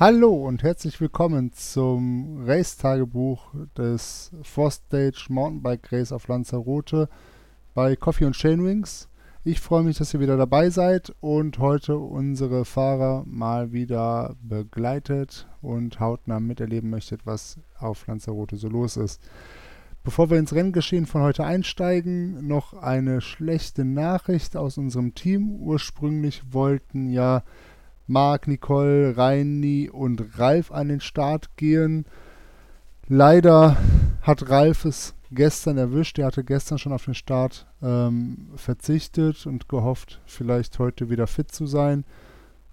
Hallo und herzlich willkommen zum Race-Tagebuch des Four Stage Mountainbike Race auf Lanzarote bei Coffee und Chainwings. Ich freue mich, dass ihr wieder dabei seid und heute unsere Fahrer mal wieder begleitet und hautnah miterleben möchtet, was auf Lanzarote so los ist. Bevor wir ins Renngeschehen von heute einsteigen, noch eine schlechte Nachricht aus unserem Team. Ursprünglich wollten ja Marc, Nicole, Reini und Ralf an den Start gehen. Leider hat Ralf es gestern erwischt. Er hatte gestern schon auf den Start ähm, verzichtet und gehofft, vielleicht heute wieder fit zu sein.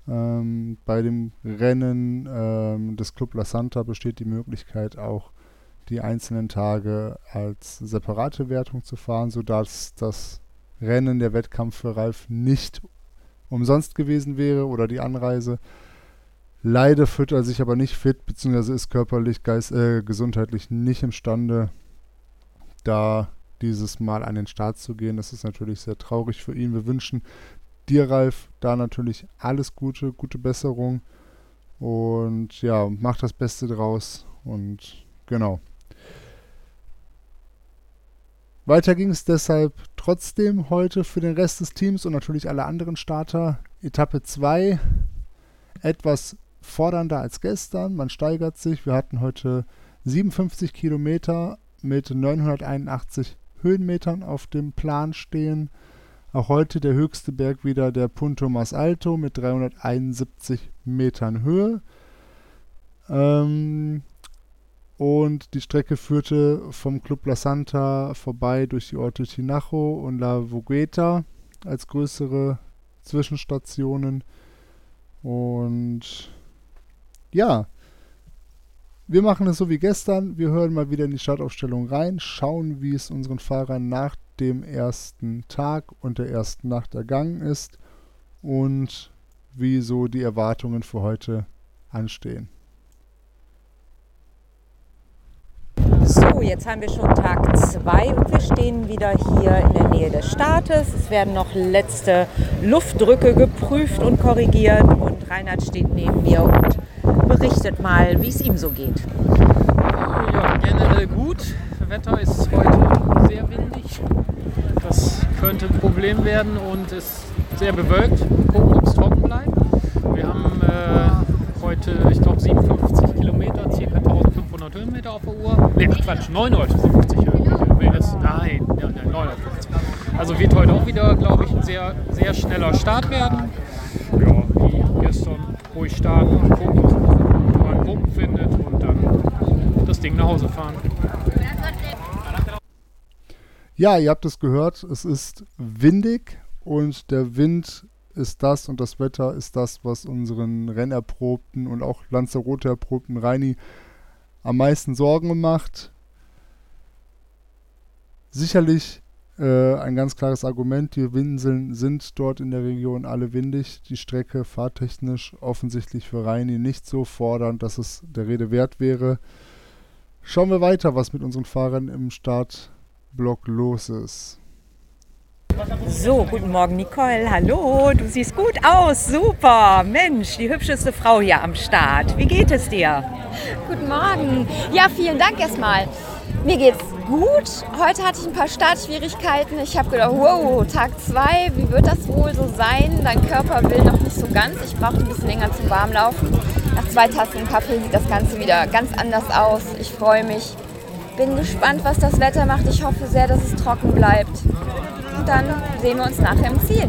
Ähm, bei dem Rennen ähm, des Club La Santa besteht die Möglichkeit auch die einzelnen Tage als separate Wertung zu fahren, sodass das Rennen, der Wettkampf für Ralf nicht umsonst gewesen wäre oder die Anreise. Leider fühlt er sich aber nicht fit, beziehungsweise ist körperlich, geist, äh, gesundheitlich nicht imstande, da dieses Mal an den Start zu gehen. Das ist natürlich sehr traurig für ihn. Wir wünschen dir, Ralf, da natürlich alles Gute, gute Besserung und ja, mach das Beste draus und genau. Weiter ging es deshalb trotzdem heute für den Rest des Teams und natürlich alle anderen Starter. Etappe 2 etwas fordernder als gestern. Man steigert sich. Wir hatten heute 57 Kilometer mit 981 Höhenmetern auf dem Plan stehen. Auch heute der höchste Berg wieder der Punto Mas Alto mit 371 Metern Höhe. Ähm, und die Strecke führte vom Club La Santa vorbei durch die Orte Tinajo und La Vogueta als größere Zwischenstationen. Und ja, wir machen es so wie gestern. Wir hören mal wieder in die Startaufstellung rein, schauen, wie es unseren Fahrern nach dem ersten Tag und der ersten Nacht ergangen ist und wie so die Erwartungen für heute anstehen. So, jetzt haben wir schon Tag 2 und wir stehen wieder hier in der Nähe des Startes. Es werden noch letzte Luftdrücke geprüft und korrigiert und Reinhard steht neben mir und berichtet mal, wie es ihm so geht. Ja, generell gut. Das Wetter ist heute sehr windig. Das könnte ein Problem werden und ist sehr bewölkt. Gucken, ob es trocken bleibt. Wir haben äh, heute, ich glaube, 57 Kilometer, ca. 1500 Höhenmeter auf der Uhr. Ne, Quatsch, 950 Höhenmeter. Nein, ja, nein, 950. Also wird heute auch wieder, glaube ich, ein sehr, sehr schneller Start werden. Ja, wie gestern ruhig starten, gucken, wo man Gruppen findet und dann das Ding nach Hause fahren. Ja, ihr habt es gehört, es ist windig und der Wind ist das und das Wetter ist das, was unseren Rennerprobten und auch Lanzarote erprobten Reini am meisten Sorgen macht. Sicherlich äh, ein ganz klares Argument, die Winseln sind dort in der Region alle windig. Die Strecke fahrtechnisch offensichtlich für Reini nicht so fordernd, dass es der Rede wert wäre. Schauen wir weiter, was mit unseren Fahrern im Startblock los ist. So, guten Morgen Nicole. Hallo, du siehst gut aus. Super. Mensch, die hübscheste Frau hier am Start. Wie geht es dir? Guten Morgen. Ja, vielen Dank erstmal. Mir geht's gut. Heute hatte ich ein paar Startschwierigkeiten. Ich habe gedacht, wow, Tag 2, wie wird das wohl so sein? Dein Körper will noch nicht so ganz. Ich brauche ein bisschen länger zum Warmlaufen. Nach zwei Tassen Kaffee sieht das Ganze wieder ganz anders aus. Ich freue mich. Bin gespannt, was das Wetter macht. Ich hoffe sehr, dass es trocken bleibt und dann sehen wir uns nachher im Ziel.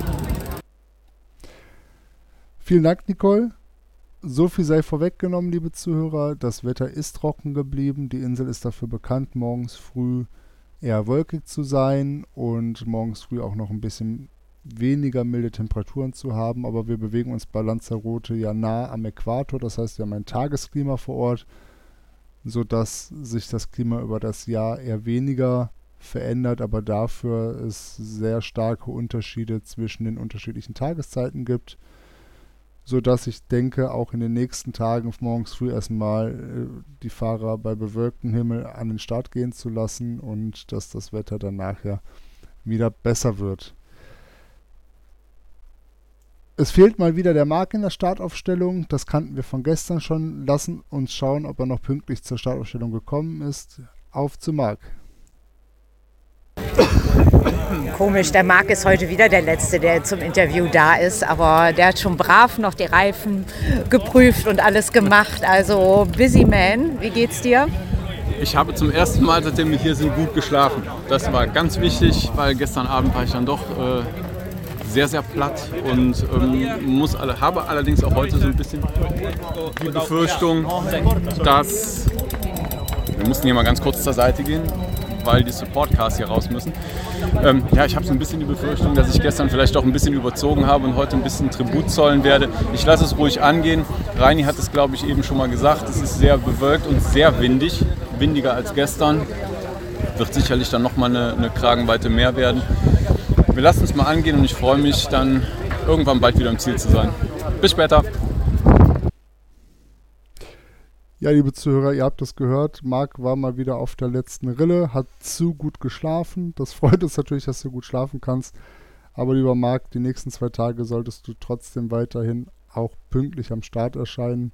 Vielen Dank, Nicole. So viel sei vorweggenommen, liebe Zuhörer. Das Wetter ist trocken geblieben. Die Insel ist dafür bekannt, morgens früh eher wolkig zu sein und morgens früh auch noch ein bisschen weniger milde Temperaturen zu haben. Aber wir bewegen uns bei Lanzarote ja nah am Äquator. Das heißt, wir haben ein Tagesklima vor Ort, sodass sich das Klima über das Jahr eher weniger verändert, aber dafür es sehr starke Unterschiede zwischen den unterschiedlichen Tageszeiten gibt, sodass ich denke, auch in den nächsten Tagen morgens früh erstmal äh, die Fahrer bei bewölktem Himmel an den Start gehen zu lassen und dass das Wetter dann nachher wieder besser wird. Es fehlt mal wieder der Marc in der Startaufstellung. Das kannten wir von gestern schon. Lassen uns schauen, ob er noch pünktlich zur Startaufstellung gekommen ist. Auf zu Marc. Komisch, der Marc ist heute wieder der Letzte, der zum Interview da ist, aber der hat schon brav noch die Reifen geprüft und alles gemacht. Also busy man, wie geht's dir? Ich habe zum ersten Mal, seitdem wir hier sind, gut geschlafen. Das war ganz wichtig, weil gestern Abend war ich dann doch äh, sehr, sehr platt und ähm, muss, habe allerdings auch heute so ein bisschen die Befürchtung, dass wir mussten hier mal ganz kurz zur Seite gehen, weil die Supportcars hier raus müssen. Ähm, ja, ich habe so ein bisschen die Befürchtung, dass ich gestern vielleicht auch ein bisschen überzogen habe und heute ein bisschen Tribut zollen werde. Ich lasse es ruhig angehen. Reini hat es, glaube ich, eben schon mal gesagt. Es ist sehr bewölkt und sehr windig, windiger als gestern. Wird sicherlich dann nochmal eine, eine Kragenweite mehr werden. Wir lassen es mal angehen und ich freue mich dann irgendwann bald wieder im Ziel zu sein. Bis später. Ja, liebe Zuhörer, ihr habt es gehört. Marc war mal wieder auf der letzten Rille, hat zu gut geschlafen. Das freut uns natürlich, dass du gut schlafen kannst. Aber lieber Marc, die nächsten zwei Tage solltest du trotzdem weiterhin auch pünktlich am Start erscheinen.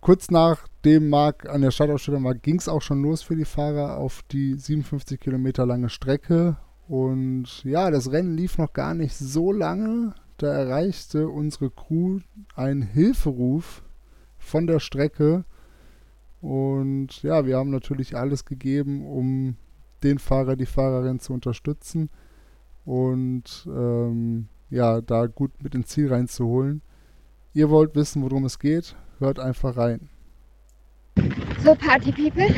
Kurz nachdem Marc an der Startausstellung war, ging es auch schon los für die Fahrer auf die 57 Kilometer lange Strecke. Und ja, das Rennen lief noch gar nicht so lange. Da erreichte unsere Crew einen Hilferuf von der Strecke. Und ja, wir haben natürlich alles gegeben, um den Fahrer, die Fahrerin zu unterstützen und ähm, ja, da gut mit ins Ziel reinzuholen. Ihr wollt wissen, worum es geht? Hört einfach rein. So, Party People.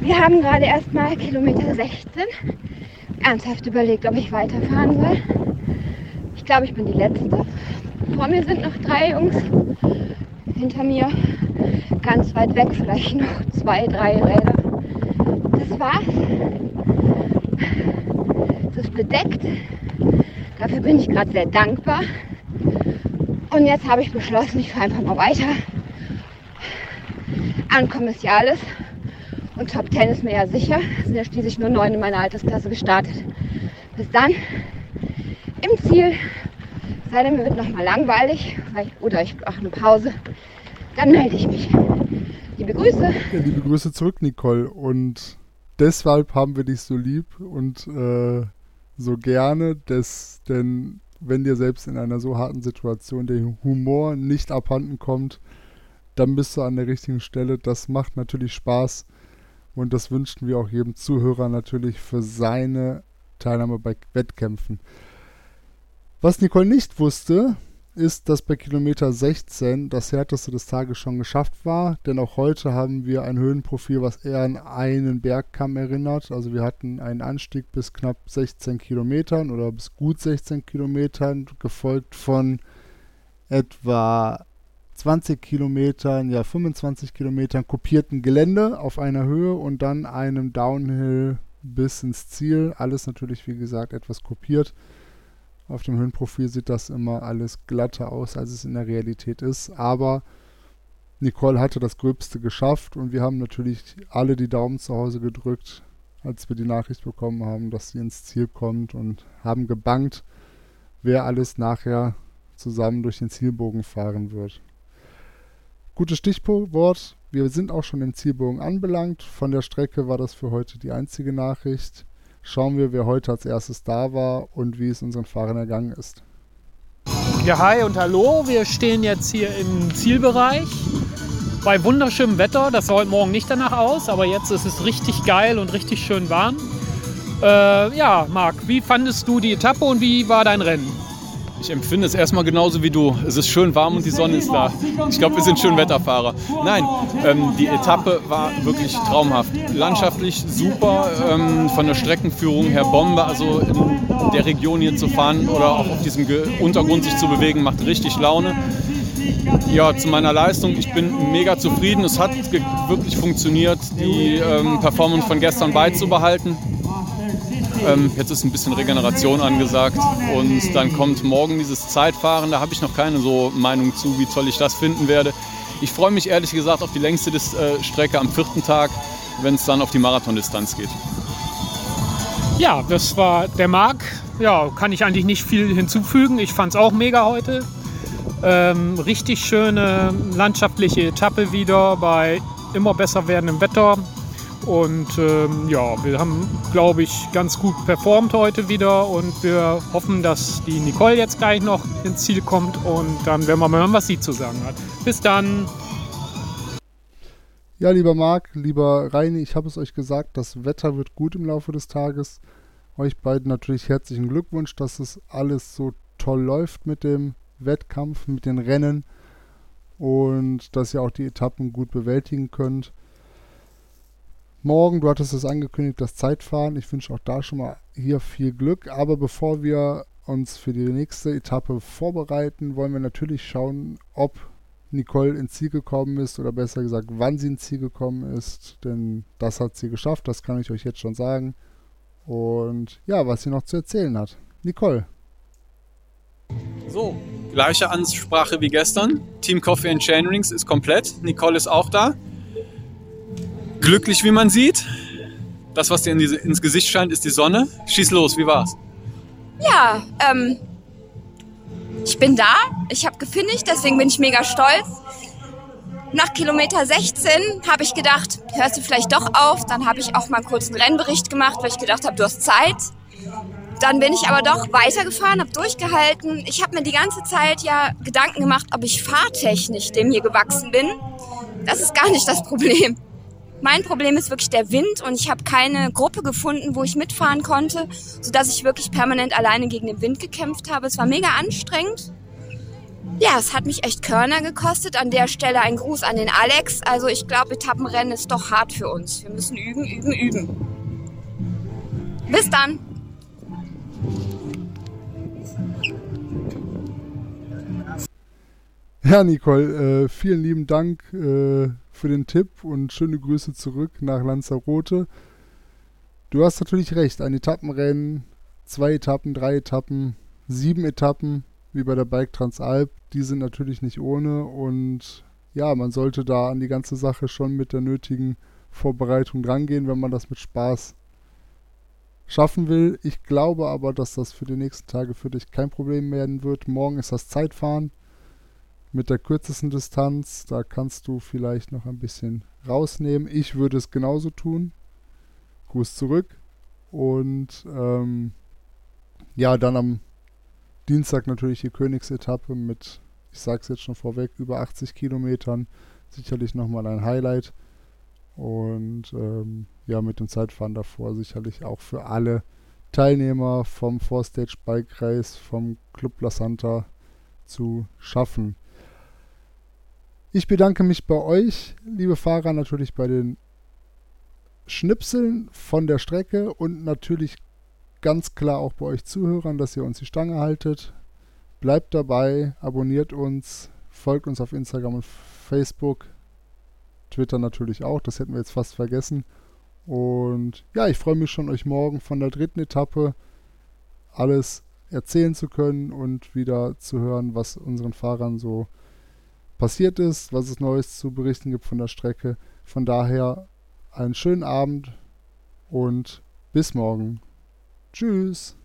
Wir haben gerade erstmal Kilometer 16 ernsthaft überlegt, ob ich weiterfahren soll. Ich glaube, ich bin die Letzte. Vor mir sind noch drei Jungs hinter mir ganz weit weg vielleicht noch zwei, drei Räder. Das war's. Es ist bedeckt. Dafür bin ich gerade sehr dankbar. Und jetzt habe ich beschlossen, ich fahre einfach mal weiter. Ja alles. Und Top 10 ist mir ja sicher. Es sind ja schließlich nur neun in meiner Altersklasse gestartet. Bis dann im Ziel. Sei denn, mir wird nochmal langweilig oder ich mache eine Pause dann melde ich mich. Liebe Grüße. Ja, liebe Grüße zurück, Nicole. Und deshalb haben wir dich so lieb und äh, so gerne, dass, denn wenn dir selbst in einer so harten Situation der Humor nicht abhanden kommt, dann bist du an der richtigen Stelle. Das macht natürlich Spaß und das wünschen wir auch jedem Zuhörer natürlich für seine Teilnahme bei Wettkämpfen. Was Nicole nicht wusste, ist, dass bei Kilometer 16 das härteste des Tages schon geschafft war, denn auch heute haben wir ein Höhenprofil, was eher an einen Bergkamm erinnert. Also wir hatten einen Anstieg bis knapp 16 Kilometern oder bis gut 16 Kilometern, gefolgt von etwa 20 Kilometern, ja 25 Kilometern kopierten Gelände auf einer Höhe und dann einem Downhill bis ins Ziel. Alles natürlich, wie gesagt, etwas kopiert. Auf dem Höhenprofil sieht das immer alles glatter aus, als es in der Realität ist. Aber Nicole hatte das Gröbste geschafft und wir haben natürlich alle die Daumen zu Hause gedrückt, als wir die Nachricht bekommen haben, dass sie ins Ziel kommt und haben gebankt, wer alles nachher zusammen durch den Zielbogen fahren wird. Gutes Stichwort. Wir sind auch schon im Zielbogen anbelangt. Von der Strecke war das für heute die einzige Nachricht schauen wir, wer heute als erstes da war und wie es unseren Fahrern ergangen ist. Ja, hi und hallo. Wir stehen jetzt hier im Zielbereich bei wunderschönem Wetter. Das sah heute Morgen nicht danach aus, aber jetzt ist es richtig geil und richtig schön warm. Äh, ja, Marc, wie fandest du die Etappe und wie war dein Rennen? Ich empfinde es erstmal genauso wie du. Es ist schön warm und die Sonne ist da. Ich glaube, wir sind schön Wetterfahrer. Nein, ähm, die Etappe war wirklich traumhaft. Landschaftlich super, ähm, von der Streckenführung her Bombe. Also in der Region hier zu fahren oder auch auf diesem Ge Untergrund sich zu bewegen, macht richtig Laune. Ja, zu meiner Leistung, ich bin mega zufrieden. Es hat wirklich funktioniert, die ähm, Performance von gestern beizubehalten. Ähm, jetzt ist ein bisschen Regeneration angesagt und dann kommt morgen dieses Zeitfahren. Da habe ich noch keine so Meinung zu, wie toll ich das finden werde. Ich freue mich ehrlich gesagt auf die längste Dis äh, Strecke am vierten Tag, wenn es dann auf die Marathondistanz geht. Ja, das war der Marc ja, kann ich eigentlich nicht viel hinzufügen. Ich fand es auch mega heute. Ähm, richtig schöne landschaftliche Etappe wieder bei immer besser werdendem Wetter. Und ähm, ja, wir haben, glaube ich, ganz gut performt heute wieder und wir hoffen, dass die Nicole jetzt gleich noch ins Ziel kommt und dann werden wir mal hören, was sie zu sagen hat. Bis dann! Ja, lieber Marc, lieber Reini, ich habe es euch gesagt, das Wetter wird gut im Laufe des Tages. Euch beiden natürlich herzlichen Glückwunsch, dass es alles so toll läuft mit dem Wettkampf, mit den Rennen und dass ihr auch die Etappen gut bewältigen könnt. Morgen, du hattest es angekündigt, das Zeitfahren. Ich wünsche auch da schon mal hier viel Glück. Aber bevor wir uns für die nächste Etappe vorbereiten, wollen wir natürlich schauen, ob Nicole ins Ziel gekommen ist oder besser gesagt, wann sie ins Ziel gekommen ist. Denn das hat sie geschafft, das kann ich euch jetzt schon sagen. Und ja, was sie noch zu erzählen hat. Nicole. So, gleiche Ansprache wie gestern. Team Coffee and Chainrings ist komplett. Nicole ist auch da glücklich, wie man sieht. Das, was dir in diese, ins Gesicht scheint, ist die Sonne. Schieß los, wie war's? Ja, ähm, ich bin da. Ich habe gefinisht, deswegen bin ich mega stolz. Nach Kilometer 16 habe ich gedacht, hörst du vielleicht doch auf. Dann habe ich auch mal einen Rennbericht gemacht, weil ich gedacht habe, du hast Zeit. Dann bin ich aber doch weitergefahren, habe durchgehalten. Ich habe mir die ganze Zeit ja Gedanken gemacht, ob ich fahrtechnisch dem hier gewachsen bin. Das ist gar nicht das Problem. Mein Problem ist wirklich der Wind und ich habe keine Gruppe gefunden, wo ich mitfahren konnte, sodass ich wirklich permanent alleine gegen den Wind gekämpft habe. Es war mega anstrengend. Ja, es hat mich echt Körner gekostet. An der Stelle ein Gruß an den Alex. Also ich glaube, Etappenrennen ist doch hart für uns. Wir müssen üben, üben, üben. Bis dann. Ja, Nicole, äh, vielen lieben Dank äh, für den Tipp und schöne Grüße zurück nach Lanzarote. Du hast natürlich recht, ein Etappenrennen, zwei Etappen, drei Etappen, sieben Etappen, wie bei der Bike Transalp, die sind natürlich nicht ohne und ja, man sollte da an die ganze Sache schon mit der nötigen Vorbereitung drangehen, wenn man das mit Spaß schaffen will. Ich glaube aber, dass das für die nächsten Tage für dich kein Problem werden wird. Morgen ist das Zeitfahren mit der kürzesten Distanz. Da kannst du vielleicht noch ein bisschen rausnehmen. Ich würde es genauso tun. Gruß zurück. Und ähm, ja, dann am Dienstag natürlich die Königsetappe mit, ich sage es jetzt schon vorweg, über 80 Kilometern. Sicherlich nochmal ein Highlight. Und ähm, ja, mit dem Zeitfahren davor sicherlich auch für alle Teilnehmer vom Four Stage Bike Race, vom Club La Santa zu schaffen. Ich bedanke mich bei euch, liebe Fahrer, natürlich bei den Schnipseln von der Strecke und natürlich ganz klar auch bei euch Zuhörern, dass ihr uns die Stange haltet. Bleibt dabei, abonniert uns, folgt uns auf Instagram und Facebook, Twitter natürlich auch, das hätten wir jetzt fast vergessen. Und ja, ich freue mich schon, euch morgen von der dritten Etappe alles erzählen zu können und wieder zu hören, was unseren Fahrern so passiert ist, was es Neues zu berichten gibt von der Strecke. Von daher einen schönen Abend und bis morgen. Tschüss.